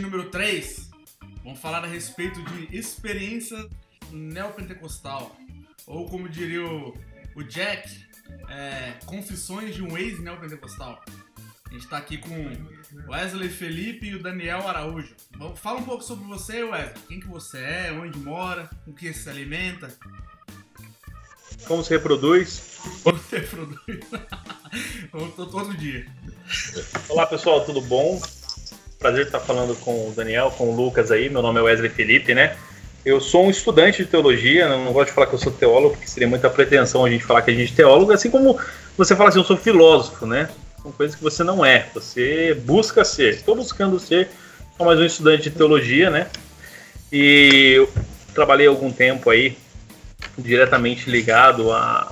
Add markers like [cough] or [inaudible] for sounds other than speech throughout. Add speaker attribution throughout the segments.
Speaker 1: Número 3. Vamos falar a respeito de experiência neopentecostal. Ou como diria o, o Jack, é, confissões de um ex-neopentecostal. A gente está aqui com Wesley Felipe e o Daniel Araújo. Fala um pouco sobre você, Wesley. Quem que você é, onde mora, com que se alimenta.
Speaker 2: Como se reproduz?
Speaker 1: Como se reproduz? [laughs] todo dia.
Speaker 2: Olá pessoal, tudo bom? Prazer estar falando com o Daniel, com o Lucas aí. Meu nome é Wesley Felipe, né? Eu sou um estudante de teologia, não gosto de falar que eu sou teólogo, porque seria muita pretensão a gente falar que a gente é teólogo, assim como você fala assim, eu sou filósofo, né? São coisas que você não é, você busca ser. Estou buscando ser, sou mais um estudante de teologia, né? E eu trabalhei algum tempo aí diretamente ligado a,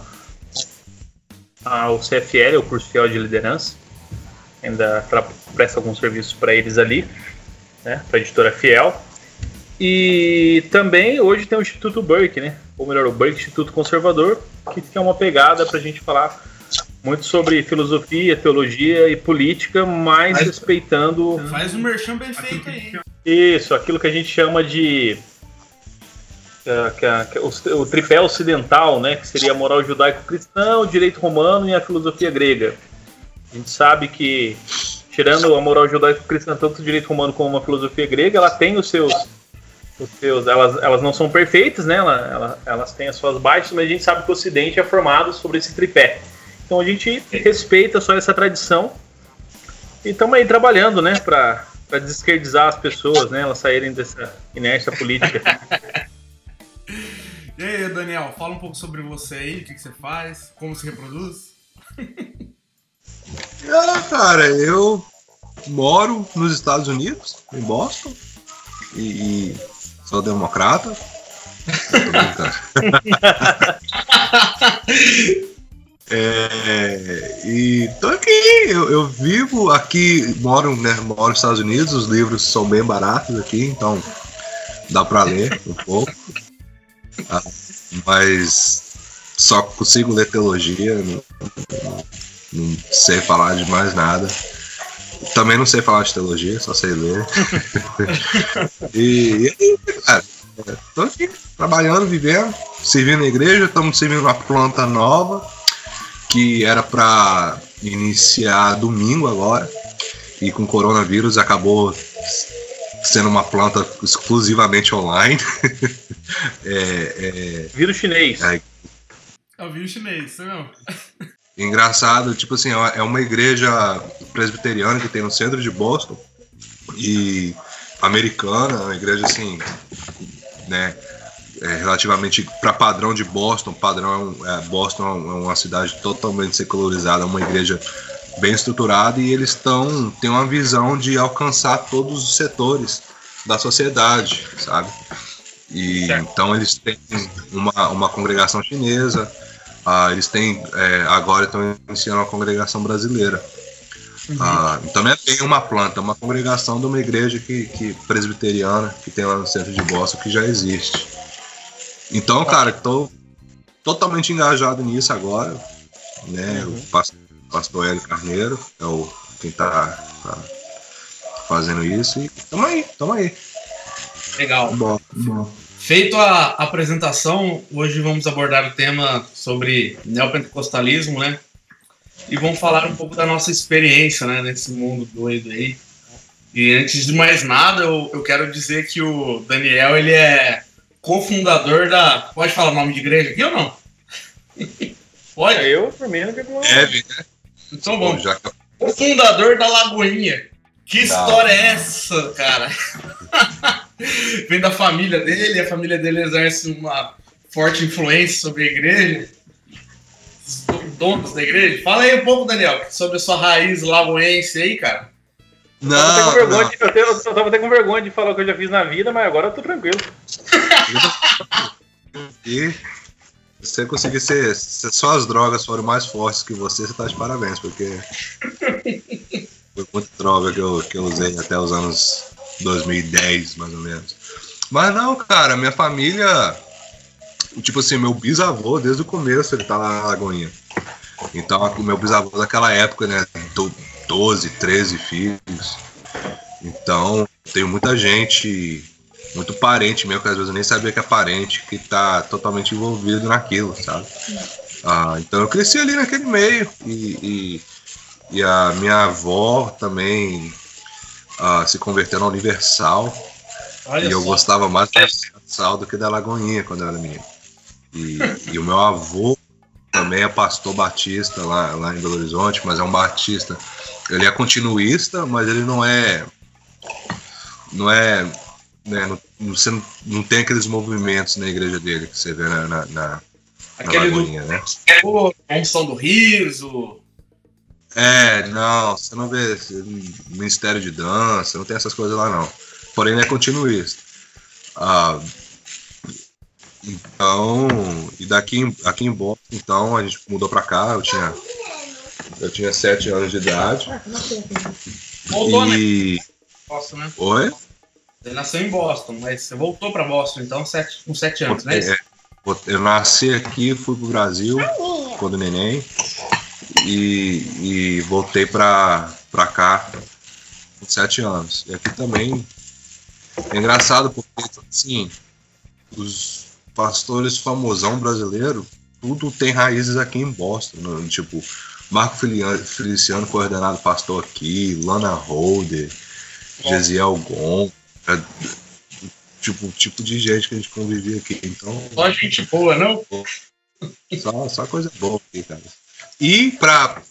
Speaker 2: ao CFL, o curso fiel de liderança. Ainda presta alguns serviços para eles ali, né, para a editora Fiel. E também hoje tem o Instituto Burke, né? Ou melhor, o Burke Instituto Conservador, que é uma pegada para a gente falar muito sobre filosofia, teologia e política, mas faz, respeitando.
Speaker 1: Faz um merchan bem feito aí.
Speaker 2: Isso, aquilo que a gente chama de que a, que o, o, tripé ocidental, né, que seria a moral judaico-cristã, o direito romano e a filosofia grega. A gente sabe que, tirando a moral judaico-cristã, tanto o direito romano como a filosofia grega, ela tem os seus. Os seus elas, elas não são perfeitas, né? Ela, ela, elas têm as suas baixas, mas a gente sabe que o Ocidente é formado sobre esse tripé. Então a gente respeita só essa tradição e estamos aí trabalhando, né, para desesquerdizar as pessoas, né, elas saírem dessa inércia política. [laughs]
Speaker 1: E aí, Daniel, fala um pouco sobre você aí, o que, que você faz, como se reproduz. [laughs]
Speaker 3: Ah, cara, eu moro nos Estados Unidos, em Boston, e, sou democrata. [laughs] é, e tô aqui, eu, eu, vivo aqui, moro, né, moro nos Estados Unidos, os livros são bem baratos aqui, então dá para ler um pouco. Ah, mas só consigo ler teologia, não, não, sei falar de mais nada. Também não sei falar de teologia, só sei ler. [laughs] e, e cara, tô aqui trabalhando, vivendo, servindo na igreja, estamos servindo uma planta nova que era para iniciar domingo agora e com coronavírus acabou sendo uma planta exclusivamente online. [laughs]
Speaker 2: é, é, vírus chinês.
Speaker 1: É, é o vírus chinês, isso mesmo.
Speaker 3: Engraçado, tipo assim, é, é uma igreja presbiteriana que tem no centro de Boston e americana, uma igreja assim, né, é, relativamente para padrão de Boston, padrão é, Boston é uma cidade totalmente secularizada, uma igreja bem estruturada e eles estão têm uma visão de alcançar todos os setores da sociedade, sabe? E então eles têm uma, uma congregação chinesa, ah, eles têm é, agora estão iniciando uma congregação brasileira. Uhum. Ah, então é bem uma planta, uma congregação de uma igreja que, que presbiteriana que tem lá no centro de Boston que já existe. Então, cara, estou totalmente engajado nisso agora, né? Uhum. Eu pastor Hélio Carneiro, é o quem tá, tá fazendo isso e tamo aí, tamo aí.
Speaker 1: Legal. Bom, bom. Feito a apresentação, hoje vamos abordar o tema sobre neopentecostalismo, né? E vamos falar um pouco da nossa experiência, né, nesse mundo doido aí. E antes de mais nada, eu, eu quero dizer que o Daniel, ele é cofundador da... Pode falar o nome de igreja aqui ou não? [laughs]
Speaker 2: Pode? É, eu, por mim, não tem problema.
Speaker 3: Deve,
Speaker 1: né? Então vamos. O fundador da Lagoinha. Que tá. história é essa, cara? [laughs] Vem da família dele, a família dele exerce uma forte influência sobre a igreja. Os donos da igreja. Fala aí um pouco, Daniel, sobre a sua raiz lagoense aí, cara.
Speaker 2: Não, eu, tava de, eu, eu, eu tava até com vergonha de falar o que eu já fiz na vida, mas agora eu tô tranquilo. [laughs]
Speaker 3: e se você conseguir ser, se só as drogas foram mais fortes que você, você tá de parabéns, porque foi muita droga que eu, que eu usei até os anos 2010, mais ou menos. Mas não, cara, minha família, tipo assim, meu bisavô, desde o começo, ele tá na Lagoinha. Então, meu bisavô daquela época, né, do, 12, 13 filhos. Então, tenho muita gente, muito parente meu, que às vezes eu nem sabia que é parente, que está totalmente envolvido naquilo, sabe? Ah, então eu cresci ali naquele meio e, e, e a minha avó também ah, se converteu na Universal. Olha e eu gostava mais da Universal do que da Lagoinha quando eu era menino. E, e o meu avô também é pastor batista lá, lá em Belo Horizonte, mas é um batista. Ele é continuista, mas ele não é. Não é. Né, não, você não, não tem aqueles movimentos na igreja dele que você vê na, na, na
Speaker 1: Aquele do, né? A unção do riso.
Speaker 3: É, não, você não vê Ministério de Dança, não tem essas coisas lá não. Porém, é continuista. Ah, então, e daqui aqui em Boston, então, a gente mudou pra cá, eu tinha eu tinha sete anos de idade.
Speaker 1: Voltou, e... né? Boston, né?
Speaker 3: Oi?
Speaker 1: Você nasceu em Boston, mas você voltou pra Boston, então, sete, com sete anos, né? É,
Speaker 3: eu nasci aqui, fui pro Brasil quando neném e, e voltei pra, pra cá com sete anos. E aqui também é engraçado porque, assim, os pastores famosão brasileiro, tudo tem raízes aqui em Boston. Né? Tipo, Marco Feliciano foi ordenado pastor aqui, Lana Holder, Gesiel Gon. É, tipo, tipo de gente que a gente convivia aqui. Então.
Speaker 1: Só gente boa, não?
Speaker 3: Só, só coisa boa aqui, cara. E para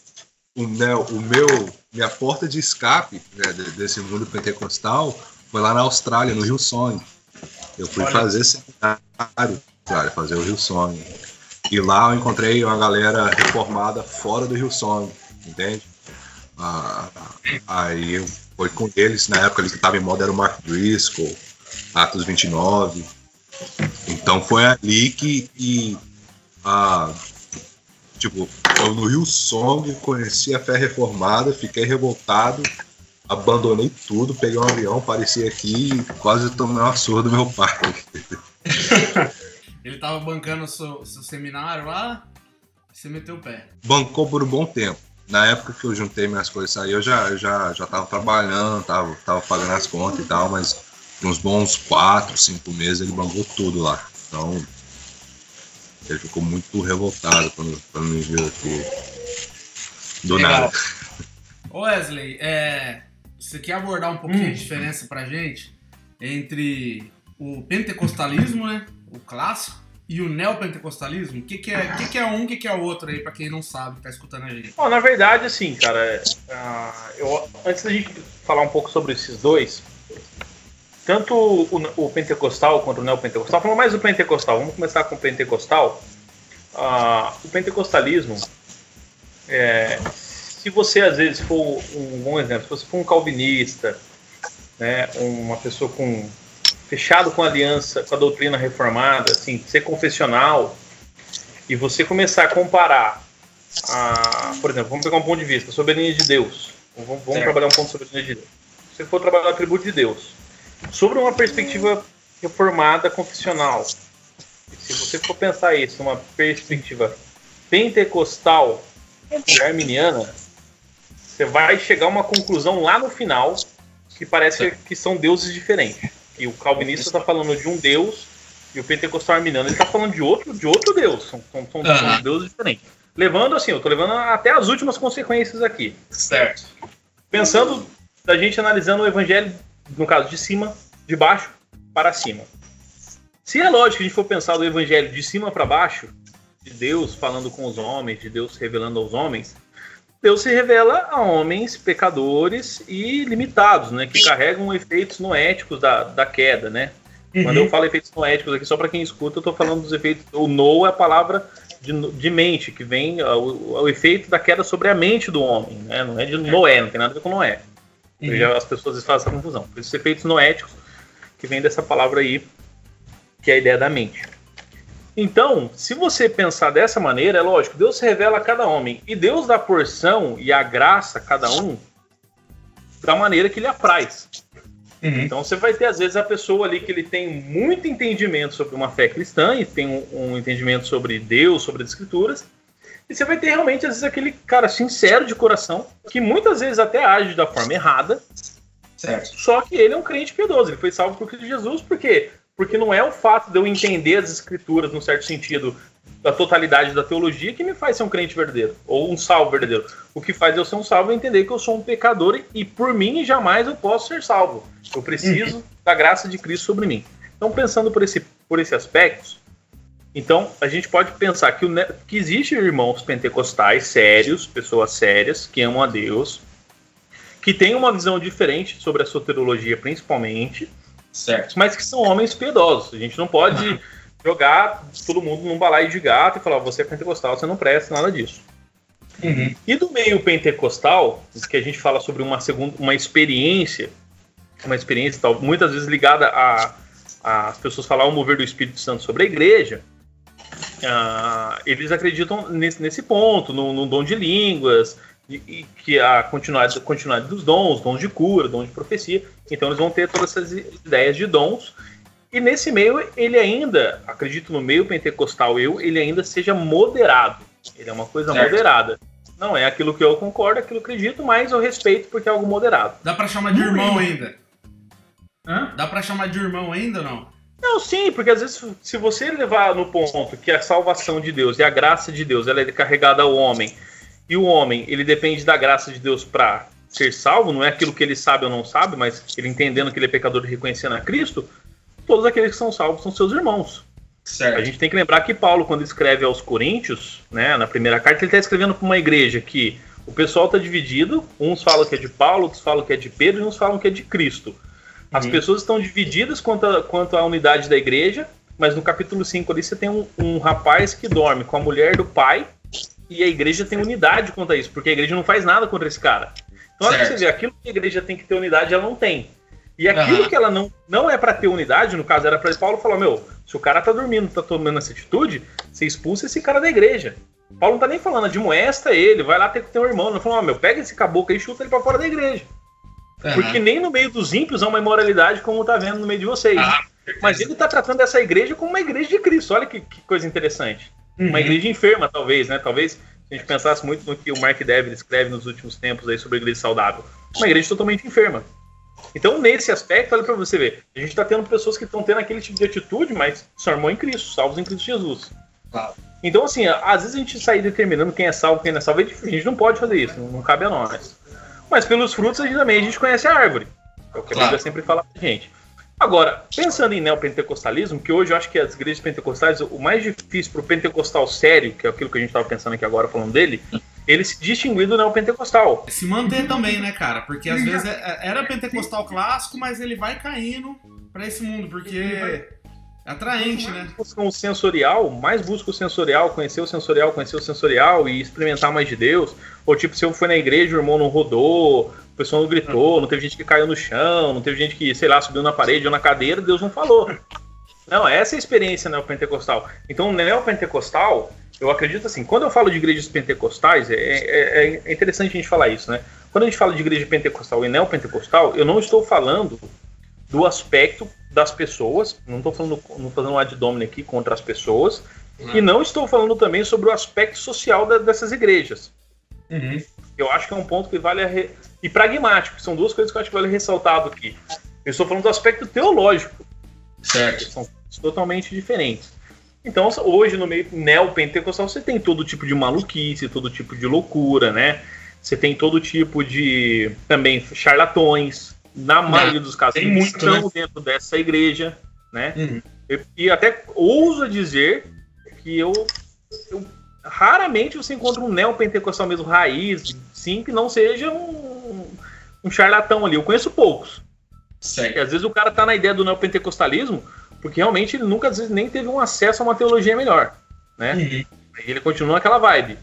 Speaker 3: o, né, o meu, minha porta de escape né, desse mundo pentecostal foi lá na Austrália, no Rio Sonho. Eu fui Olha. fazer seminário, cara, fazer o Rio Sonho. E lá eu encontrei uma galera reformada fora do Rio Sonho, entende? Ah, aí foi com eles, na época eles estavam em moda, era o Mark Driscoll, Atos 29. Então foi ali que, que ah, tipo, eu no Rio Song conheci a fé reformada, fiquei revoltado, abandonei tudo, peguei um avião, apareci aqui e quase tomei uma surra do meu pai. [laughs]
Speaker 1: Ele tava bancando o seu, seu seminário lá, você meteu o pé.
Speaker 3: Bancou por um bom tempo. Na época que eu juntei minhas coisas aí, eu já, já, já tava trabalhando, tava, tava pagando as contas e tal, mas uns bons quatro, cinco meses ele bancou tudo lá. Então ele ficou muito revoltado quando, quando me viu aqui. Do Legal. nada.
Speaker 1: Wesley, é, você quer abordar um pouquinho hum. a diferença pra gente entre o pentecostalismo, né? O clássico, e o neopentecostalismo? O que, que, é, que, que é um, o que, que é o outro aí, pra quem não sabe, que tá escutando a gente?
Speaker 2: Bom, na verdade, assim, cara, uh, eu, antes da gente falar um pouco sobre esses dois, tanto o, o, pentecostal quanto o neopentecostal, falando mais do pentecostal, vamos começar com o pentecostal. Uh, o pentecostalismo, é, se você às vezes for um bom exemplo, se você for um calvinista, né, uma pessoa com fechado com a aliança, com a doutrina reformada, assim, ser confessional, e você começar a comparar, a, por exemplo, vamos pegar um ponto de vista, soberania de Deus. Vamos, vamos trabalhar um ponto sobre soberania de Deus. Se você for trabalhar o atributo de Deus, sobre uma perspectiva reformada confessional, se você for pensar isso numa perspectiva pentecostal e arminiana, você vai chegar a uma conclusão lá no final que parece que são deuses diferentes. E o calvinista está falando de um deus e o pentecostal arminiano está falando de outro, de outro deus. São, são, são, uhum. deuses diferentes. Levando assim, eu estou levando até as últimas consequências aqui.
Speaker 1: Certo.
Speaker 2: Pensando da gente analisando o evangelho no caso, de cima, de baixo para cima. Se é lógico que a gente for pensar do evangelho de cima para baixo, de Deus falando com os homens, de Deus revelando aos homens, Deus se revela a homens pecadores e limitados, né, que carregam efeitos noéticos da, da queda, né? Uhum. Quando eu falo efeitos noéticos aqui, só para quem escuta, eu estou falando dos efeitos. O no é a palavra de, de mente, que vem o, o, efeito da queda sobre a mente do homem, né? Não é de Noé, não tem nada a ver com Noé. Uhum. As pessoas fazem essa confusão. Por esses efeitos noéticos, que vem dessa palavra aí, que é a ideia da mente. Então, se você pensar dessa maneira, é lógico, Deus revela a cada homem. E Deus dá porção e a graça a cada um da maneira que lhe apraz. Uhum. Então você vai ter, às vezes, a pessoa ali que ele tem muito entendimento sobre uma fé cristã e tem um, um entendimento sobre Deus, sobre as escrituras, E você vai ter realmente, às vezes, aquele cara sincero de coração, que muitas vezes até age da forma errada.
Speaker 4: Certo.
Speaker 2: Só que ele é um crente piedoso, ele foi salvo por Cristo Jesus, por quê? Porque não é o fato de eu entender as escrituras, no certo sentido, da totalidade da teologia, que me faz ser um crente verdadeiro, ou um salvo verdadeiro. O que faz eu ser um salvo é entender que eu sou um pecador e por mim jamais eu posso ser salvo. Eu preciso uhum. da graça de Cristo sobre mim. Então, pensando por esse, por esse aspecto, então, a gente pode pensar que, o, que existem irmãos pentecostais sérios, pessoas sérias, que amam a Deus, que têm uma visão diferente sobre a soterologia, principalmente,
Speaker 4: certo.
Speaker 2: mas que são homens piedosos. A gente não pode [laughs] jogar todo mundo num balaio de gato e falar: você é pentecostal, você não presta, nada disso. Uhum. E do meio pentecostal, que a gente fala sobre uma segunda, uma experiência, uma experiência tal, muitas vezes ligada a, a as pessoas falar o mover do Espírito Santo sobre a igreja, Uh, eles acreditam nesse, nesse ponto, no, no, dom de línguas, e, e que a continuidade, continuidade dos dons, dons de cura, dons de profecia. Então eles vão ter todas essas ideias de dons. E nesse meio, ele ainda, acredito no meio pentecostal eu, ele ainda seja moderado. Ele é uma coisa certo. moderada. Não é aquilo que eu concordo, aquilo que eu acredito, mas eu respeito porque é algo moderado.
Speaker 1: Dá para chamar de irmão ainda? Hã? Dá para chamar de irmão ainda ou não?
Speaker 2: Não, sim, porque às vezes se você levar no ponto que a salvação de Deus e a graça de Deus ela é carregada ao homem e o homem ele depende da graça de Deus para ser salvo, não é aquilo que ele sabe ou não sabe, mas ele entendendo que ele é pecador e reconhecendo a Cristo, todos aqueles que são salvos são seus irmãos. Certo. A gente tem que lembrar que Paulo, quando escreve aos Coríntios, né, na primeira carta, ele está escrevendo para uma igreja que o pessoal está dividido, uns falam que é de Paulo, outros falam que é de Pedro e uns falam que é de Cristo. As uhum. pessoas estão divididas quanto, a, quanto à unidade da igreja, mas no capítulo 5 ali você tem um, um rapaz que dorme com a mulher do pai e a igreja tem unidade quanto a isso, porque a igreja não faz nada contra esse cara. Então, olha você vê, aquilo que a igreja tem que ter unidade, ela não tem. E aquilo uhum. que ela não, não é para ter unidade, no caso era para Paulo falar: meu, se o cara tá dormindo, tá tomando essa atitude, você expulsa esse cara da igreja. Paulo não tá nem falando, admoesta ele, vai lá ter que ter um irmão. Não falou, oh, meu, pega esse caboclo aí e chuta ele para fora da igreja. Uhum. Porque nem no meio dos ímpios há uma imoralidade como tá vendo no meio de vocês. Ah, Mas ele tá tratando essa igreja como uma igreja de Cristo. Olha que, que coisa interessante. Uhum. Uma igreja enferma, talvez, né? Talvez se a gente pensasse muito no que o Mark Devlin escreve nos últimos tempos aí sobre a igreja saudável. Uma igreja totalmente enferma. Então, nesse aspecto, olha para você ver. A gente está tendo pessoas que estão tendo aquele tipo de atitude, mas são irmãos em Cristo, salvos em Cristo Jesus. Claro. Então, assim, às vezes a gente sair determinando quem é salvo quem não é salvo é difícil. A gente não pode fazer isso, não cabe a nós. Mas pelos frutos a gente, também a gente conhece a árvore. É o que claro. a Bíblia sempre fala pra gente. Agora, pensando em neopentecostalismo, que hoje eu acho que as igrejas pentecostais, o mais difícil pro pentecostal sério, que é aquilo que a gente estava pensando aqui agora falando dele, ele se distinguir do neopentecostal.
Speaker 1: Se manter também, né, cara? Porque às vezes é, é, era pentecostal clássico, mas ele vai caindo para esse mundo, porque Atraente, né?
Speaker 2: Buscam o sensorial, mais busca o sensorial, conhecer o sensorial, conhecer o sensorial e experimentar mais de Deus. Ou tipo, se eu fui na igreja, o irmão não rodou, o pessoal não gritou, não teve gente que caiu no chão, não teve gente que, sei lá, subiu na parede ou na cadeira, Deus não falou. Não, essa é a experiência neopentecostal. Então, neopentecostal, eu acredito assim, quando eu falo de igrejas pentecostais, é, é, é interessante a gente falar isso, né? Quando a gente fala de igreja pentecostal e neopentecostal, eu não estou falando do aspecto das pessoas, não estou falando, não fazendo um ad hominem aqui contra as pessoas, uhum. e não estou falando também sobre o aspecto social da, dessas igrejas. Uhum. Eu acho que é um ponto que vale re... e pragmático, são duas coisas que eu acho que vale ressaltado aqui. Eu estou falando do aspecto teológico, certo? São totalmente diferentes. Então, hoje no meio neopentecostal você tem todo tipo de maluquice, todo tipo de loucura, né? Você tem todo tipo de também charlatões, na maioria dos casos, tem muito, estão né? dentro dessa igreja, né? Uhum. E, e, até ouso dizer que eu, eu, raramente você encontra um neopentecostal mesmo raiz, sim, que não seja um, um charlatão ali. Eu conheço poucos. Certo. Às vezes o cara tá na ideia do neopentecostalismo porque realmente ele nunca às vezes nem teve um acesso a uma teologia melhor, né? Uhum. Ele continua aquela vibe.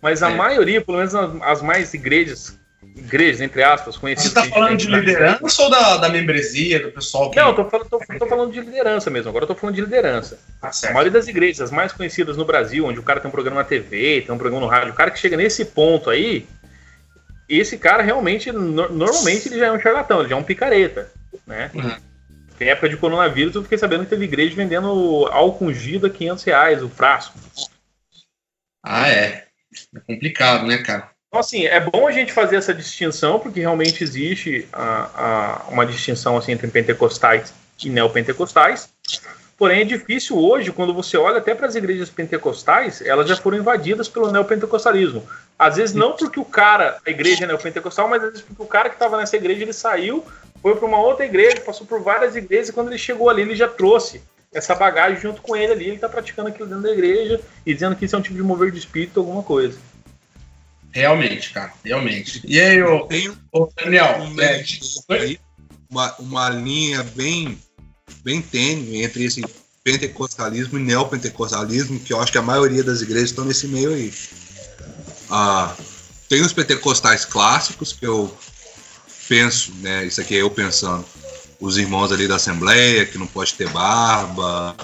Speaker 2: Mas a maioria, pelo menos as mais igrejas igrejas, entre aspas, conhecidas.
Speaker 4: Você está falando de liderança ou da, da membresia, do pessoal que.
Speaker 2: Não, eu tô, falando, tô, tô falando de liderança mesmo. Agora eu tô falando de liderança. Ah, a maioria das igrejas, as mais conhecidas no Brasil, onde o cara tem um programa na TV, tem um programa no rádio, o cara que chega nesse ponto aí, esse cara realmente, no, normalmente, ele já é um charlatão, ele já é um picareta, né? Uhum. Tem época de coronavírus, eu fiquei sabendo que teve igreja vendendo álcool ungido a 500 reais o frasco.
Speaker 4: Ah, é. É complicado, né, cara?
Speaker 2: Então, assim, é bom a gente fazer essa distinção, porque realmente existe a, a, uma distinção assim, entre pentecostais e neopentecostais. Porém, é difícil hoje, quando você olha até para as igrejas pentecostais, elas já foram invadidas pelo neopentecostalismo. Às vezes não porque o cara, a igreja é neopentecostal, mas às vezes porque o cara que estava nessa igreja, ele saiu, foi para uma outra igreja, passou por várias igrejas, e quando ele chegou ali, ele já trouxe essa bagagem junto com ele ali, ele está praticando aquilo dentro da igreja e dizendo que isso é um tipo de mover de espírito, alguma coisa.
Speaker 4: Realmente, cara, realmente. E aí, ô, ô Daniel,
Speaker 3: um
Speaker 4: é,
Speaker 3: aí, uma, uma linha bem, bem tênue entre esse pentecostalismo e neopentecostalismo, que eu acho que a maioria das igrejas estão nesse meio aí. Ah, tem os pentecostais clássicos, que eu penso, né, isso aqui é eu pensando, os irmãos ali da Assembleia, que não pode ter barba,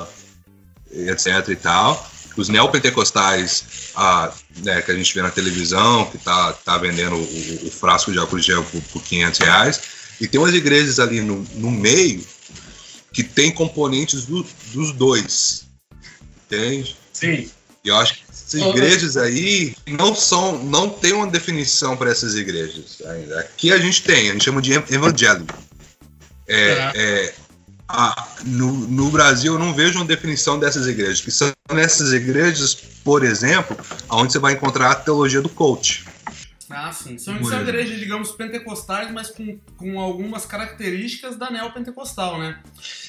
Speaker 3: etc e tal os neopentecostais ah, né, que a gente vê na televisão, que tá, tá vendendo o, o frasco de álcool gel por, por 500 reais, e tem umas igrejas ali no, no meio que tem componentes do, dos dois, entende?
Speaker 4: Sim.
Speaker 3: E eu acho que essas igrejas aí não são, não tem uma definição para essas igrejas ainda. Aqui a gente tem, a gente chama de evangélico. É,
Speaker 4: Uhum.
Speaker 3: é, a- no, no Brasil eu não vejo uma definição dessas igrejas, que são nessas igrejas, por exemplo, onde você vai encontrar a teologia do coach.
Speaker 1: Ah, sim. São, são igrejas, digamos, pentecostais, mas com, com algumas características da neopentecostal, né?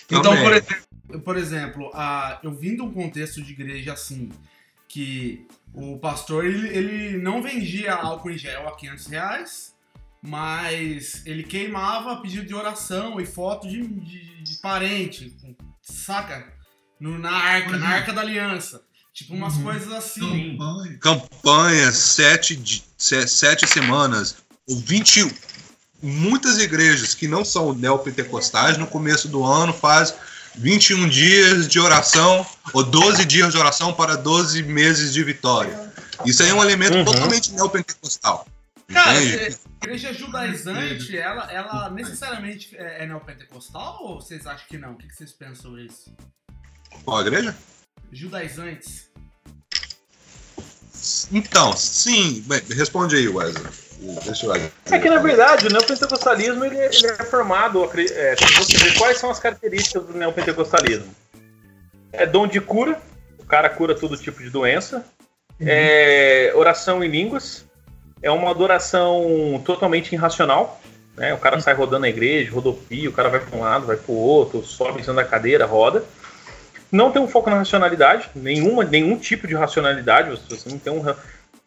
Speaker 4: Então,
Speaker 3: Também.
Speaker 4: por exemplo,
Speaker 1: Por exemplo, a, eu vim de um contexto de igreja assim, que o pastor ele, ele não vendia álcool em gel a 500 reais, mas ele queimava pedido de oração e foto de, de, de parente, saca? No, na arca, na arca da aliança. Tipo, umas coisas assim.
Speaker 3: Campanha, sete, di- se- sete semanas, ou 21. Muitas igrejas que não são neopentecostais, no começo do ano, faz 21 dias de oração, ou 12 dias de oração para 12 meses de vitória. Isso aí é um elemento
Speaker 2: Uhum.
Speaker 3: totalmente neopentecostal.
Speaker 1: Cara, a igreja judaizante, ela, ela necessariamente é, é neopentecostal ou vocês acham que não? O que, que vocês pensam sobre isso?
Speaker 3: Qual igreja?
Speaker 1: Judaizantes.
Speaker 3: Então, sim. Bem, responde aí, Wesley. Deixa eu ver.
Speaker 2: É que, na verdade, o neopentecostalismo ele, ele é formado, é, se você ver quais são as características do neopentecostalismo. É dom de cura, o cara cura todo tipo de doença. É oração em línguas, é uma adoração totalmente irracional. Né? O cara sai rodando na igreja, rodopia, o cara vai para um lado, vai para o outro, sobe em cima da cadeira, roda. Não tem um foco na racionalidade, nenhuma, nenhum tipo de racionalidade, você não tem um,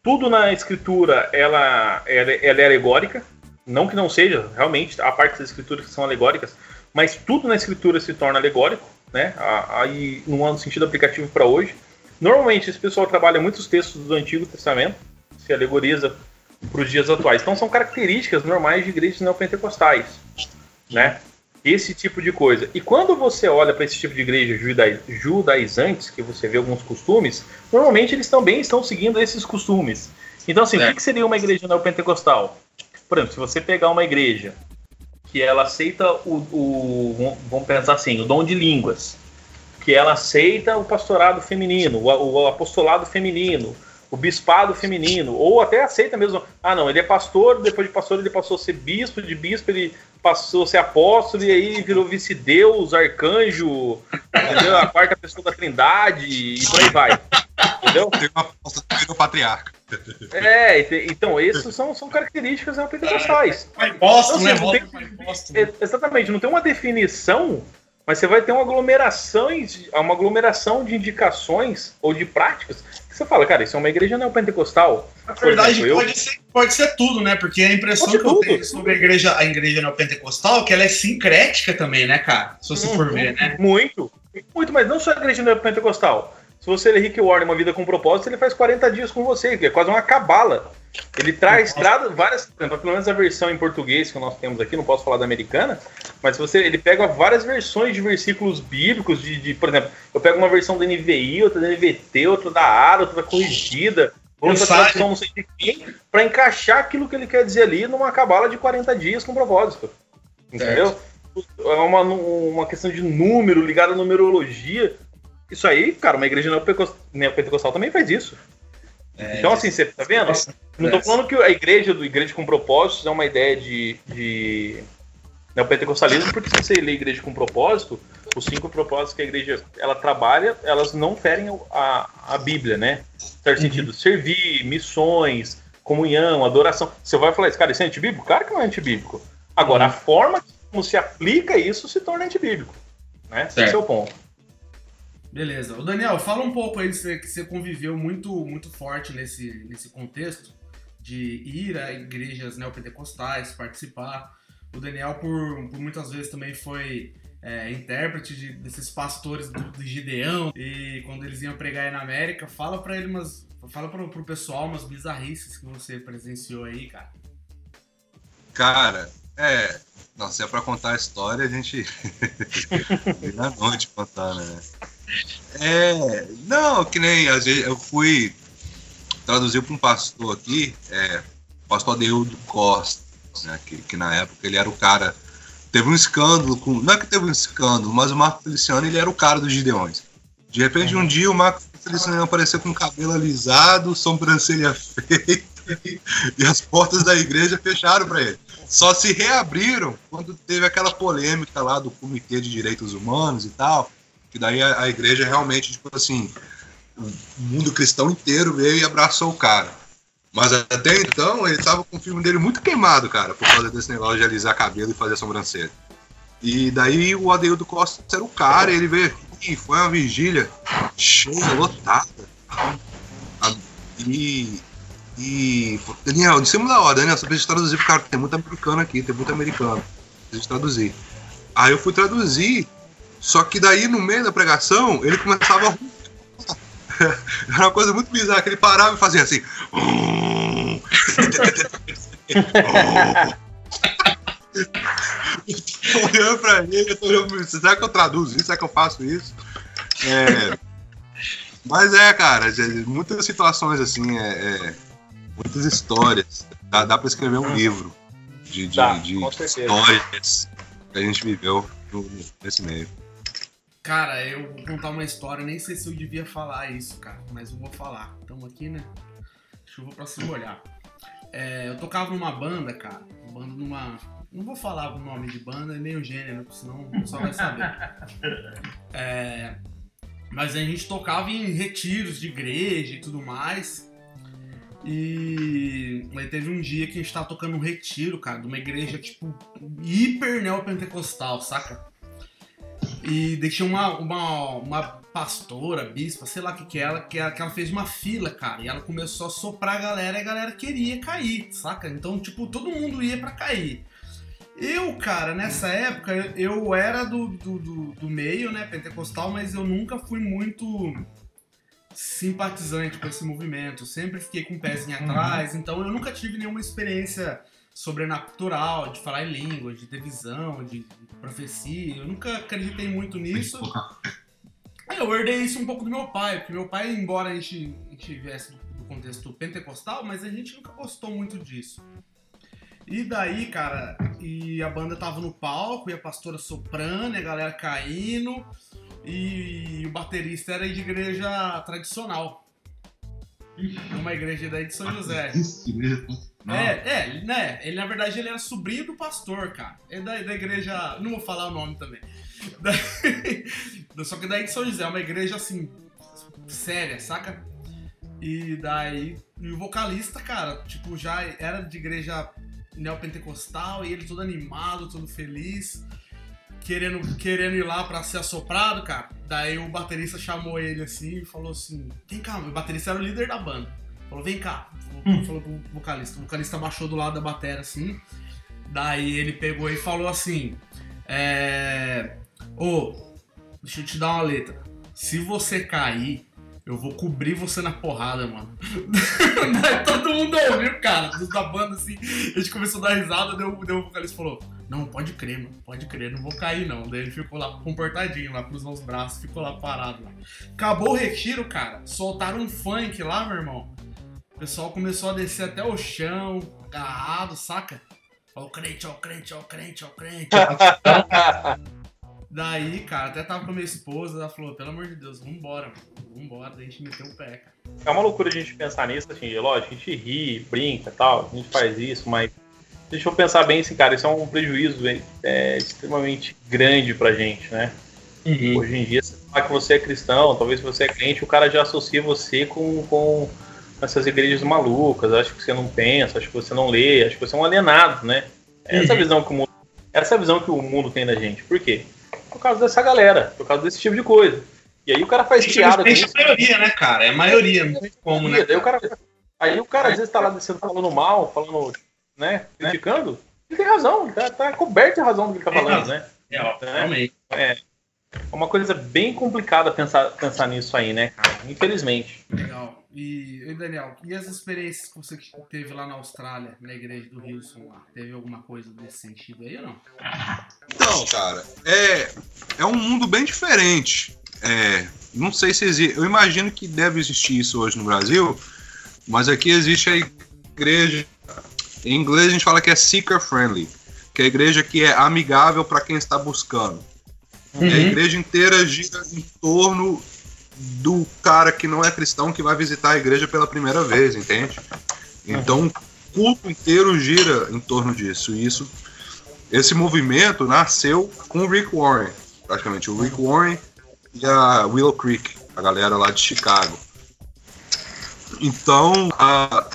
Speaker 2: tudo na escritura ela, ela, ela é alegórica, não que não seja, realmente, há partes das escrituras que são alegóricas, mas tudo na escritura se torna alegórico, né? A- Aí, no sentido aplicativo para hoje. Normalmente, esse pessoal trabalha muitos textos do Antigo Testamento, se alegoriza para os dias atuais. Então, são características normais de igrejas neopentecostais, né? Esse tipo de coisa. E quando você olha para esse tipo de igreja judai- judaizantes, que você vê alguns costumes, normalmente eles também estão seguindo esses costumes. Então, assim, o que, que seria uma igreja neopentecostal? Por exemplo, se você pegar uma igreja que ela aceita o, o- vamos pensar assim, o dom de línguas, que ela aceita o pastorado feminino, o, o apostolado feminino, o bispado feminino, ou até aceita mesmo, ah não, ele é pastor, depois de pastor ele passou a ser bispo, de bispo ele passou a ser apóstolo e aí virou vice-deus, arcanjo, entendeu? a quarta pessoa da trindade e por aí vai. Entendeu?
Speaker 3: Tem uma aposta que virou patriarca.
Speaker 2: É, então, essas são, são características
Speaker 4: Boston,
Speaker 2: Não,
Speaker 4: né?
Speaker 2: assim, não
Speaker 4: Volta
Speaker 2: tem-. É, Exatamente, não tem uma definição, mas você vai ter uma aglomeração, uma aglomeração de indicações ou de práticas que você fala, cara, isso é uma igreja neopentecostal.
Speaker 4: Na verdade,
Speaker 2: exemplo, eu-
Speaker 4: pode, ser, pode ser tudo, né? Porque a impressão
Speaker 2: Pode
Speaker 4: que eu
Speaker 2: tudo.
Speaker 4: tenho sobre a igreja, a igreja neopentecostal é que ela é sincrética também, né, cara? Se você for
Speaker 2: Uhum.
Speaker 4: ver, né?
Speaker 2: Muito, muito, mas não só a igreja neopentecostal. Se você ler Rick Warren, Uma Vida com Propósito, ele faz 40 dias com você, que é quase uma cabala. Ele traz várias, pelo menos a versão em português que nós temos aqui, não posso falar da americana, mas você, ele pega várias versões de versículos bíblicos, de, de, por exemplo, eu pego uma versão da NVI, outra da NVT, outra da ARA, outra da corrigida, outra tradução não sei de quem, para encaixar aquilo que ele quer dizer ali numa cabala de 40 dias com propósito. Entendeu? É uma, uma questão de número ligada à numerologia. Isso aí, cara, uma igreja neopentecostal também faz isso. É, então, assim, você tá vendo? Nossa, não tô falando que a igreja do Igreja com Propósitos é uma ideia de, de neopentecostalismo, porque se você lê Igreja com Propósito, os cinco propósitos que a igreja ela trabalha, elas não ferem a, a Bíblia, né? Em certo uhum. sentido, servir, missões, comunhão, adoração. Você vai falar isso, cara, isso é antibíblico? Claro que não é antibíblico. Agora, uhum. a forma como se aplica isso se torna antibíblico. Né? Esse é o ponto.
Speaker 1: Beleza. O Daniel, fala um pouco aí que você conviveu muito, muito forte nesse, nesse contexto de ir a igrejas neopentecostais, participar. O Daniel, por, por muitas vezes, também foi é, intérprete de, desses pastores do, do, Gideão. E quando eles iam pregar aí na América, fala para ele umas. Fala pro, pro pessoal umas bizarrices que você presenciou aí, cara.
Speaker 3: Cara, é. Nossa, se é pra contar a história, a gente. [laughs] Vira noite contar, né? É. Não, que nem. Às vezes eu fui traduzir para um pastor aqui, é, pastor Adeudo Costa, né, que, que na época ele era o cara teve um escândalo com. Não é que teve um escândalo, mas o Marco Feliciano ele era o cara dos Gideões. De repente, um dia o Marco Feliciano apareceu com o cabelo alisado, sobrancelha [laughs] feita, e as portas da igreja fecharam para ele. Só se reabriram quando teve aquela polêmica lá do Comitê de Direitos Humanos e tal, daí a, a igreja realmente, tipo assim, o mundo cristão inteiro veio e abraçou o cara. Mas até então ele tava com o filme dele muito queimado, cara, por causa desse negócio de alisar cabelo e fazer sobrancelha. E daí o Adeildo Costa era o cara, ele veio aqui, foi uma vigília cheia, lotada. E. E. Daniel, de cima da hora, Daniel, você precisa traduzir, cara, tem muito americano aqui, tem muito americano. Precisa traduzir. Aí eu fui traduzir, só que daí no meio da pregação ele começava a [laughs] Era uma coisa muito bizarra, que ele parava e fazia assim. eu [laughs] tô olhando pra ele, eu tô olhando pra ele. Será que eu traduzo isso? Será que eu faço isso? É, mas é, cara, muitas situações assim, é, é, muitas histórias. Dá, dá pra escrever um livro de, de,
Speaker 2: dá,
Speaker 3: de histórias que a gente viveu nesse meio.
Speaker 1: Cara, eu vou contar uma história, nem sei se eu devia falar isso, cara, mas eu vou falar. Tamo aqui, né? Chuva pra se molhar. É, eu tocava numa banda, cara, banda numa. Não vou falar o nome de banda nem o gênero, senão o pessoal vai saber. [laughs] É, mas a gente tocava em retiros de igreja e tudo mais. E aí teve um dia que a gente tava tocando um retiro, cara, de uma igreja, tipo, hiper neopentecostal, saca? E deixei uma, uma, uma pastora, bispa, sei lá o que que é ela, que ela, que ela fez uma fila, cara. E ela começou a soprar a galera e a galera queria cair, saca? Então, tipo, todo mundo ia para cair. Eu, cara, nessa época, eu era do, do, do, do, meio, né, pentecostal, mas eu nunca fui muito simpatizante com esse movimento. Sempre fiquei com o um pezinho uhum. atrás, então eu nunca tive nenhuma experiência sobrenatural, de falar em línguas, de ter visão, de, de profecia. Eu nunca acreditei muito nisso. Eu herdei isso um pouco do meu pai, porque meu pai, embora a gente, a gente viesse do contexto pentecostal, mas a gente nunca gostou muito disso. E daí, cara, e a banda tava no palco, e a pastora soprando, e a galera caindo, e o baterista era de igreja tradicional. Uma igreja daí de São José. É, é, né? Ele, na verdade, ele era sobrinho do pastor, cara. É da, da igreja. Não vou falar o nome também. Da, [laughs] só que daí de São José, é uma igreja assim, séria, saca? E daí. E o vocalista, cara, tipo, já era de igreja neopentecostal e ele todo animado, todo feliz, querendo, querendo ir lá pra ser assoprado, cara. Daí o baterista chamou ele assim e falou assim: Vem cá, o baterista era o líder da banda. Falou, vem cá. Hum. Falou pro vocalista. O vocalista baixou do lado da bateria assim. Daí ele pegou e falou assim: É. Ô, deixa eu te dar uma letra. Se você cair, eu vou cobrir você na porrada, mano. [laughs] Daí todo mundo ouviu, cara, da banda assim. A gente começou a dar risada, deu, deu o vocalista falou: Não, pode crer, mano, pode crer, não vou cair não. Daí ele ficou lá comportadinho, lá, cruzando os braços, ficou lá parado. Lá. Acabou o retiro, cara. Soltaram um funk lá, meu irmão. O pessoal começou a descer até o chão, agarrado, saca? Ó o crente, ó o crente, ó o crente, ó o crente. [laughs] Daí, cara, até tava com a minha esposa, ela falou, pelo amor de Deus, vambora, mano. Vambora, daí a gente meteu o pé, cara.
Speaker 2: É uma loucura a gente pensar nisso, assim, lógico, a gente ri, brinca e tal, a gente faz isso, mas deixa eu pensar bem assim, cara, isso é um prejuízo é, extremamente grande pra gente, né? Uhum. Hoje em dia, você fala que você é cristão, talvez você é crente, o cara já associa você com, com essas igrejas malucas, acha que você não pensa, acha que você não lê, acha que você é um alienado, né? Essa uhum. visão que o mundo, essa é visão que o mundo tem da gente. Por quê? Por causa dessa galera, por causa desse tipo de coisa. E aí o cara faz piada com
Speaker 4: isso. É a maioria, né, cara? É a maioria, não tem como, né?
Speaker 2: Aí o cara, aí o cara às vezes tá lá descendo falando mal, falando, né, criticando. Ele tem razão, tá, tá coberto de razão do que ele tá falando, né?
Speaker 4: É, ó, realmente.
Speaker 2: É, é uma coisa bem complicada pensar, pensar nisso aí, né, cara? Infelizmente.
Speaker 1: Legal. E, e, Daniel, e as experiências que você teve lá na Austrália, na igreja do Wilson lá? Teve alguma coisa desse sentido aí ou não?
Speaker 3: Não, cara. É, é um mundo bem diferente. É, não sei se existe. Eu imagino que deve existir isso hoje no Brasil, mas aqui existe a igreja. Em inglês a gente fala que é seeker friendly, que é a igreja que é amigável para quem está buscando. Uhum. a igreja inteira gira em torno do cara que não é cristão que vai visitar a igreja pela primeira vez, entende? Então, o culto inteiro gira em torno disso. E isso, esse movimento nasceu com o Rick Warren, praticamente. O Rick Warren e a Willow Creek, a galera lá de Chicago. Então, a,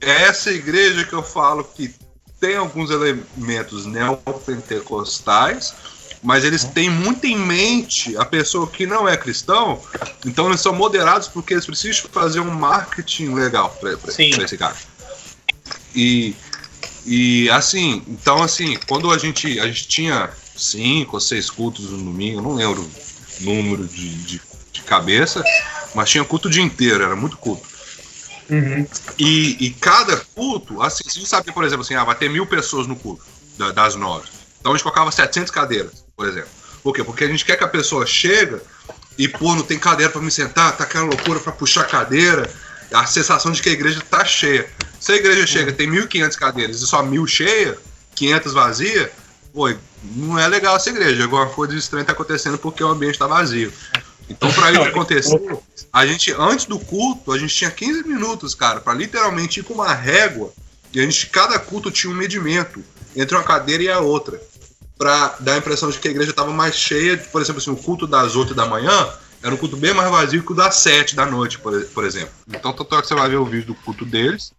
Speaker 3: essa igreja que eu falo que tem alguns elementos neopentecostais, mas eles têm muito em mente a pessoa que não é cristão, então eles são moderados porque eles precisam fazer um marketing legal para esse cara. E, e assim, então assim, quando a gente, a gente tinha cinco ou seis cultos no domingo, não lembro o número de, de, de cabeça, mas tinha culto o dia inteiro, era muito culto. Uhum. E, e, cada culto, assim, a gente sabia, por exemplo, assim, ah, vai ter mil pessoas no culto, das nove. Então a gente colocava 700 cadeiras por exemplo. Por quê? Porque a gente quer que a pessoa chega e, pô, não tem cadeira para me sentar, tá aquela loucura para puxar cadeira, a sensação de que a igreja tá cheia. Se a igreja chega, tem 1.500 cadeiras e só mil cheia, 500 vazia, pô, não é legal essa igreja. Alguma coisa estranha tá acontecendo porque o ambiente tá vazio. Então, para isso acontecer, a gente, antes do culto, a gente tinha 15 minutos, cara, para literalmente ir com uma régua e a gente, cada culto tinha um medimento entre uma cadeira e a outra para dar a impressão de que a igreja estava mais cheia. Por exemplo, assim, o culto das 8 da manhã era um culto bem mais vazio que o das 7 da noite, por, por exemplo. Então, tanto é que você vai ver o vídeo do culto deles,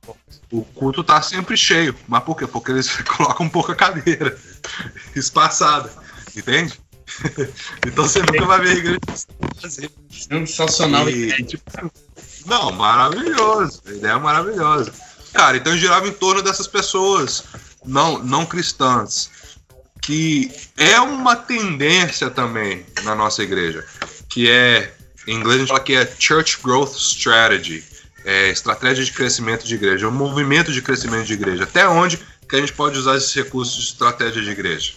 Speaker 3: o culto tá sempre cheio. Mas por quê? Porque eles [laughs] colocam pouca cadeira [laughs] espaçada, entende? [laughs] então você nunca vai ver a igreja
Speaker 4: Sensacional. E,
Speaker 3: tipo, não, maravilhoso. A ideia é maravilhosa. Cara, então girava em torno dessas pessoas não, não cristãs que é uma tendência também na nossa igreja, que é, em inglês a gente fala que é Church Growth Strategy, é estratégia de crescimento de igreja, é um movimento de crescimento de igreja. Até onde que a gente pode usar esses recursos de estratégia de igreja?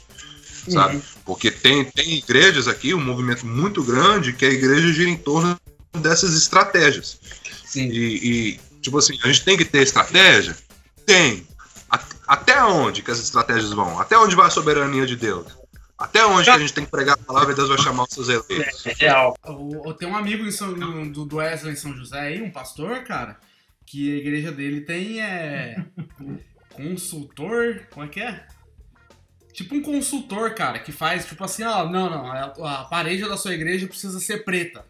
Speaker 3: Sabe? Uhum. Porque tem, tem igrejas aqui, um movimento muito grande, que a igreja gira em torno dessas estratégias. Sim. E, e, tipo assim, a gente tem que ter estratégia? Tem. Até onde que as estratégias vão? Até onde vai a soberania de Deus? Até onde que a gente tem que pregar a palavra e Deus vai chamar os seus eleitos?
Speaker 1: É, real. Tem um amigo em São, do, do Wesley em São José aí, um pastor, cara, que a igreja dele tem é, consultor. Como é que é? Tipo um consultor, cara, que faz tipo assim, ó, não, não, a, a parede da sua igreja precisa ser preta.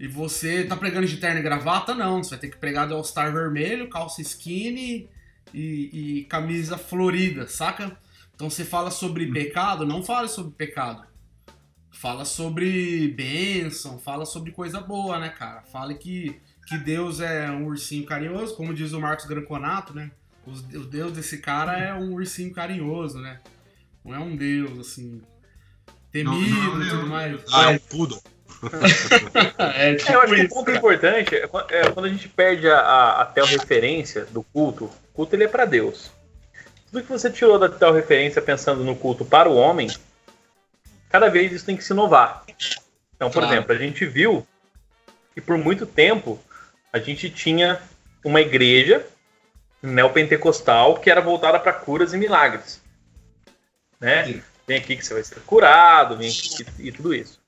Speaker 1: E você tá pregando de terno e gravata? Não, você vai ter que pregar de All-Star vermelho, calça skinny e, e camisa florida, saca? Então você fala sobre pecado, não fala sobre pecado. Fala sobre bênção, fala sobre coisa boa, né, cara? Fale que, que Deus é um ursinho carinhoso, como diz o Marcos Granconato, né? O, o Deus desse cara é um ursinho carinhoso, né? Não é um Deus, assim, temido e tudo mais.
Speaker 3: Ah, é um poodle. [laughs]
Speaker 2: é, tipo é, eu acho que o ponto importante é, é quando a gente perde a, a, a referência do culto, culto ele é para Deus. Tudo que você tirou da tal referência pensando no culto para o homem, cada vez isso tem que se inovar. Então, por claro. exemplo, a gente viu que por muito tempo a gente tinha uma igreja neopentecostal que era voltada para curas e milagres. Né? vem aqui que você vai ser curado, vem aqui e tudo isso.